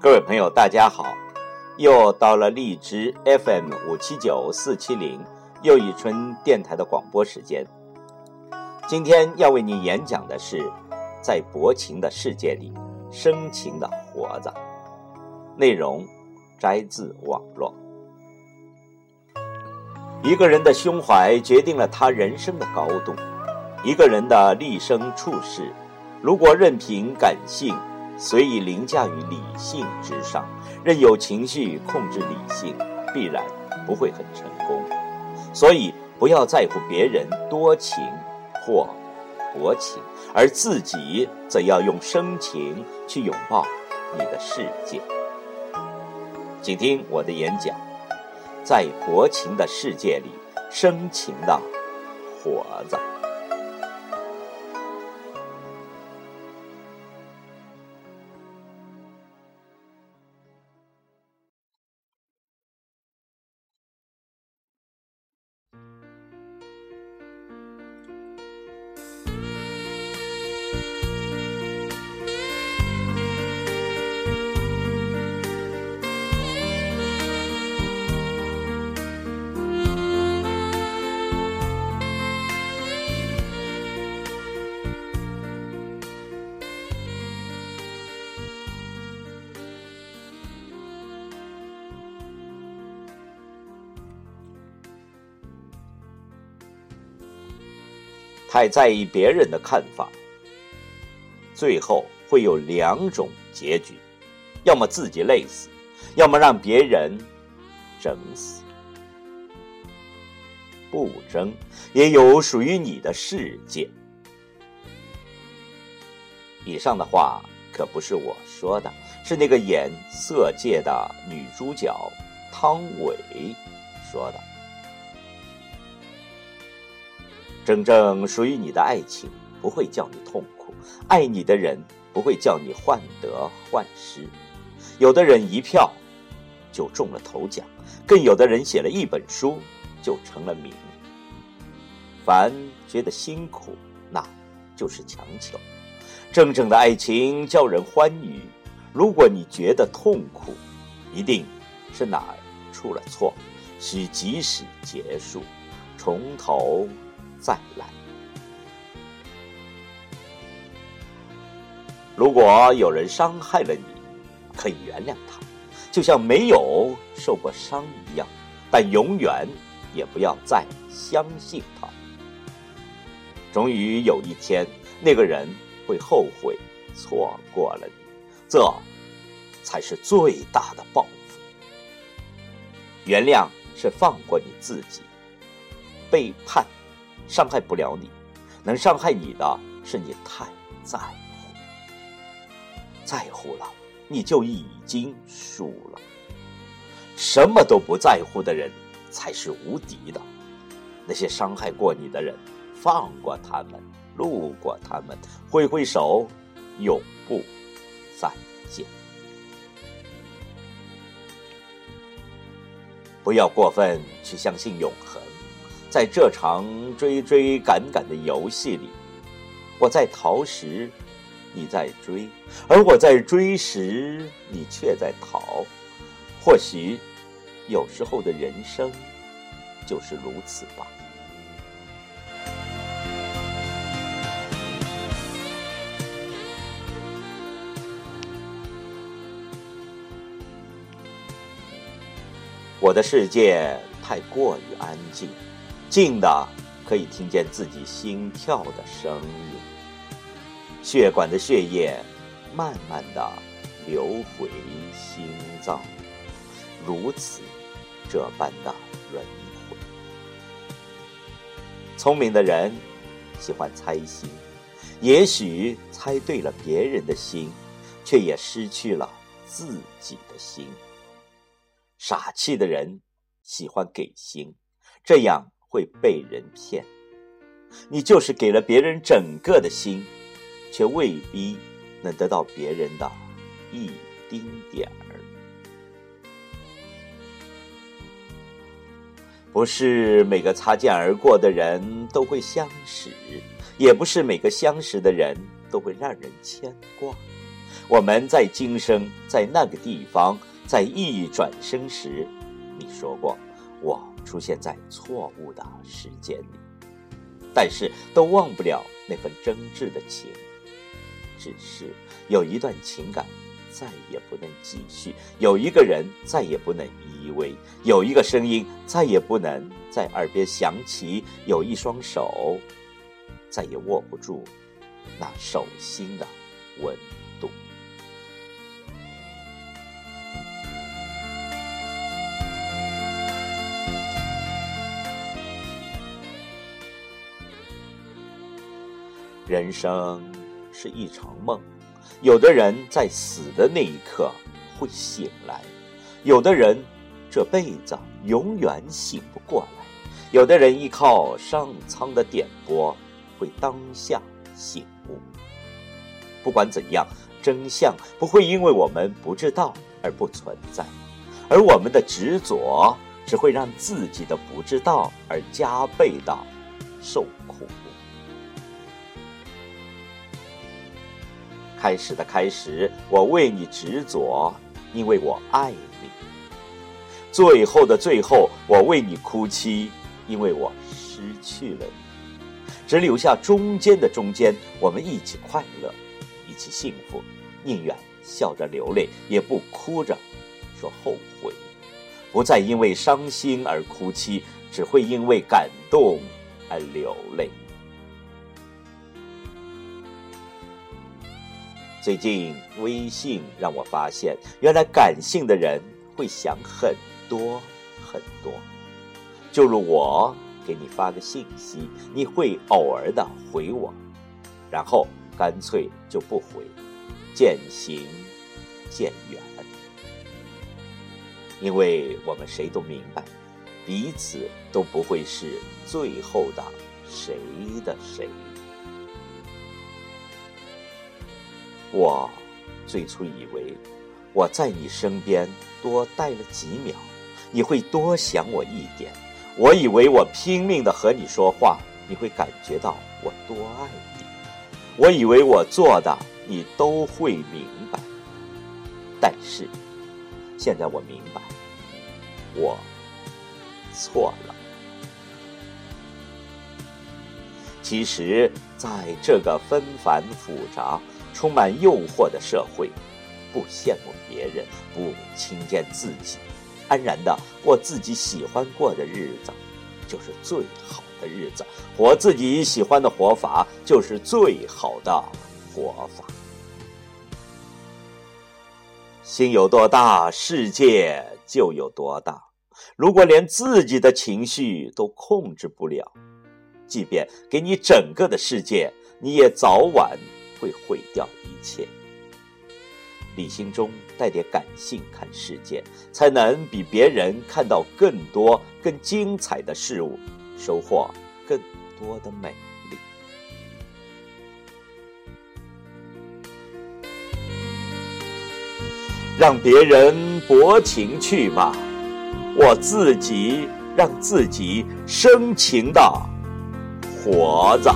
各位朋友，大家好！又到了荔枝 FM 五七九四七零又一春电台的广播时间。今天要为你演讲的是，在薄情的世界里，深情的活着。内容摘自网络。一个人的胸怀决定了他人生的高度。一个人的立身处世，如果任凭感性随意凌驾于理性之上，任由情绪控制理性，必然不会很成功。所以，不要在乎别人多情或薄情，而自己则要用深情去拥抱你的世界。请听我的演讲，在薄情的世界里，深情的活着。太在意别人的看法，最后会有两种结局：要么自己累死，要么让别人整死。不争，也有属于你的世界。以上的话可不是我说的，是那个演《色戒》的女主角汤唯说的。真正属于你的爱情不会叫你痛苦，爱你的人不会叫你患得患失。有的人一票就中了头奖，更有的人写了一本书就成了名。凡觉得辛苦，那就是强求。真正的爱情叫人欢愉。如果你觉得痛苦，一定是哪儿出了错，需及时结束，从头。再来。如果有人伤害了你，可以原谅他，就像没有受过伤一样，但永远也不要再相信他。终于有一天，那个人会后悔错过了你，这才是最大的报复。原谅是放过你自己，背叛。伤害不了你，能伤害你的是你太在乎，在乎了你就已经输了。什么都不在乎的人才是无敌的。那些伤害过你的人，放过他们，路过他们，挥挥手，永不再见。不要过分去相信永恒。在这场追追赶赶的游戏里，我在逃时，你在追；而我在追时，你却在逃。或许，有时候的人生就是如此吧。我的世界太过于安静。静的可以听见自己心跳的声音，血管的血液慢慢的流回心脏，如此这般的轮回。聪明的人喜欢猜心，也许猜对了别人的心，却也失去了自己的心。傻气的人喜欢给心，这样。会被人骗，你就是给了别人整个的心，却未必能得到别人的一丁点儿。不是每个擦肩而过的人都会相识，也不是每个相识的人都会让人牵挂。我们在今生，在那个地方，在一转生时，你说过，我出现在错误的时间里，但是都忘不了那份真挚的情。只是有一段情感再也不能继续，有一个人再也不能依偎，有一个声音再也不能在耳边响起，有一双手再也握不住那手心的温人生。是一场梦，有的人在死的那一刻会醒来，有的人这辈子永远醒不过来，有的人依靠上苍的点拨会当下醒悟。不管怎样，真相不会因为我们不知道而不存在，而我们的执着只会让自己的不知道而加倍的受苦。开始的开始，我为你执着，因为我爱你；最后的最后，我为你哭泣，因为我失去了你。只留下中间的中间，我们一起快乐，一起幸福，宁愿笑着流泪，也不哭着说后悔。不再因为伤心而哭泣，只会因为感动而流泪。最近微信让我发现，原来感性的人会想很多很多。就如我给你发个信息，你会偶尔的回我，然后干脆就不回，渐行渐远。因为我们谁都明白，彼此都不会是最后的谁的谁。我最初以为我在你身边多待了几秒，你会多想我一点。我以为我拼命的和你说话，你会感觉到我多爱你。我以为我做的你都会明白。但是现在我明白，我错了。其实，在这个纷繁复杂。充满诱惑的社会，不羡慕别人，不轻贱自己，安然的过自己喜欢过的日子，就是最好的日子。活自己喜欢的活法，就是最好的活法。心有多大，世界就有多大。如果连自己的情绪都控制不了，即便给你整个的世界，你也早晚。会毁掉一切。理性中带点感性看世界，才能比别人看到更多、更精彩的事物，收获更多的美丽。让别人薄情去吧，我自己让自己深情的活着。